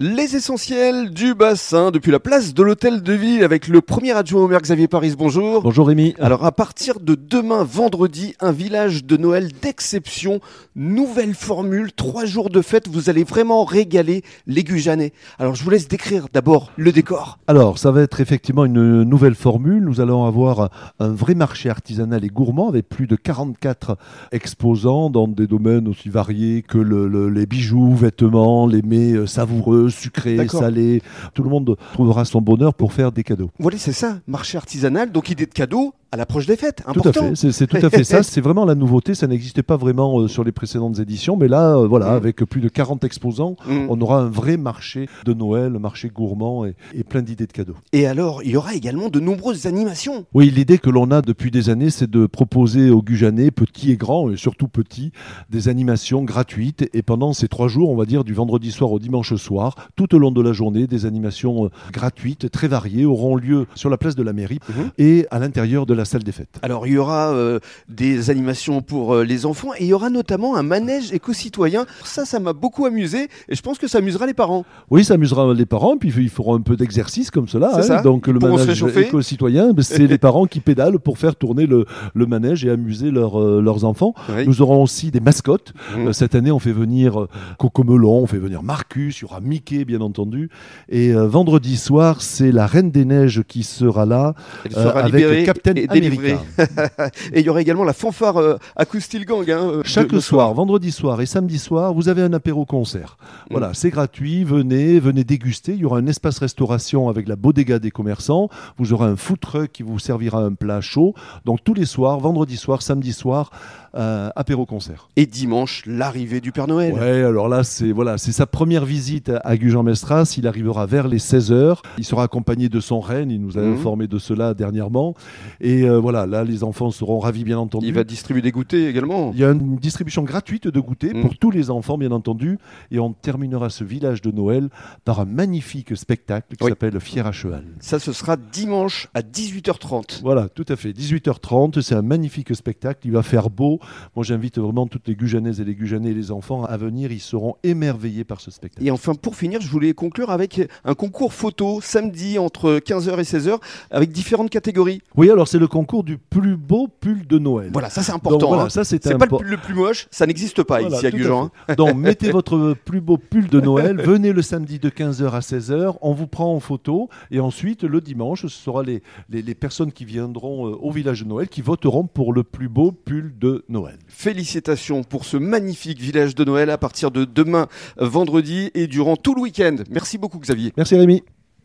Les essentiels du bassin depuis la place de l'hôtel de ville avec le premier adjoint au maire Xavier Paris. Bonjour. Bonjour Rémi. Alors à partir de demain vendredi, un village de Noël d'exception, nouvelle formule, trois jours de fête, vous allez vraiment régaler les Gujanais. Alors je vous laisse décrire d'abord le décor. Alors ça va être effectivement une nouvelle formule. Nous allons avoir un vrai marché artisanal et gourmand avec plus de 44 exposants dans des domaines aussi variés que le, les bijoux, vêtements, les mets savoureux sucré, salé. Tout le monde trouvera son bonheur pour faire des cadeaux. Voilà, c'est ça, marché artisanal, donc idée de cadeaux à l'approche des fêtes. Important. Tout à fait, c'est tout à fait ça. C'est vraiment la nouveauté. Ça n'existait pas vraiment euh, sur les précédentes éditions, mais là, euh, voilà, mm. avec plus de 40 exposants, mm. on aura un vrai marché de Noël, un marché gourmand et, plein d'idées de cadeaux. Et alors, il y aura également de nombreuses animations. Oui, l'idée que l'on a depuis des années, c'est de proposer aux Gujanais, petits et grands, et surtout petits, des animations gratuites. Et pendant ces trois jours, on va dire du vendredi soir au dimanche soir, tout au long de la journée, des animations euh, gratuites, très variées, auront lieu sur la place de la mairie mm-hmm. et à l'intérieur de la salle des fêtes. Alors il y aura euh, des animations pour euh, les enfants et il y aura notamment un manège éco-citoyen. Ça, ça m'a beaucoup amusé et je pense que ça amusera les parents. Oui, ça amusera les parents, puis ils feront un peu d'exercice comme cela. Hein. Donc le manège éco-citoyen, ben, c'est les parents qui pédalent pour faire tourner le, manège et amuser euh, leurs enfants. Nous aurons aussi des mascottes. Mmh. cette année, on fait venir Coco Melon, on fait venir Marcus, il y aura Mickey bien entendu. Et vendredi soir, c'est la Reine des Neiges qui sera là avec Captain America. et il y aura également la fanfare euh, Acoustic Gang. Hein, euh, Chaque soir, vendredi soir et samedi soir, vous avez un apéro concert. Mm. Voilà, c'est gratuit. Venez, venez déguster. Il y aura un espace restauration avec la bodega des commerçants. Vous aurez un food truck qui vous servira un plat chaud. Donc tous les soirs, vendredi soir, samedi soir, euh, apéro concert. Et dimanche, l'arrivée du Père Noël. Ouais, alors là, c'est voilà, c'est sa première visite à Gujan-Mestras. Il arrivera vers les 16h. Il sera accompagné de son reine. Il nous a mm. informé de cela dernièrement. Et voilà, là, les enfants seront ravis, bien entendu. Il va distribuer des goûters également. Il y a une distribution gratuite de goûters mm. pour tous les enfants, bien entendu. Et on terminera ce village de Noël par un magnifique spectacle qui s'appelle Fier à cheval. Ça, ce sera dimanche à 18h30. Voilà, tout à fait. 18h30, c'est un magnifique spectacle. Il va faire beau. Moi, j'invite vraiment toutes les Gujanaises et les Gujanais et les enfants à venir. Ils seront émerveillés par ce spectacle. Et enfin, pour finir, je voulais conclure avec un concours photo samedi entre 15h et 16h avec différentes catégories. Oui, alors c'est le concours du plus beau pull de Noël. Voilà, ça c'est important. Hein. ça c'est pas le, le, plus moche, ça n'existe pas ici à Gujan. Hein. Donc mettez votre plus beau pull de Noël, venez le samedi de 15h à 16h, on vous prend en photo et ensuite le dimanche, ce sera les, les, personnes qui viendront euh, au village de Noël qui voteront pour le plus beau pull de Noël. Félicitations pour ce magnifique village de Noël à partir de demain vendredi et durant tout le week-end. Merci beaucoup Xavier. Merci Rémi.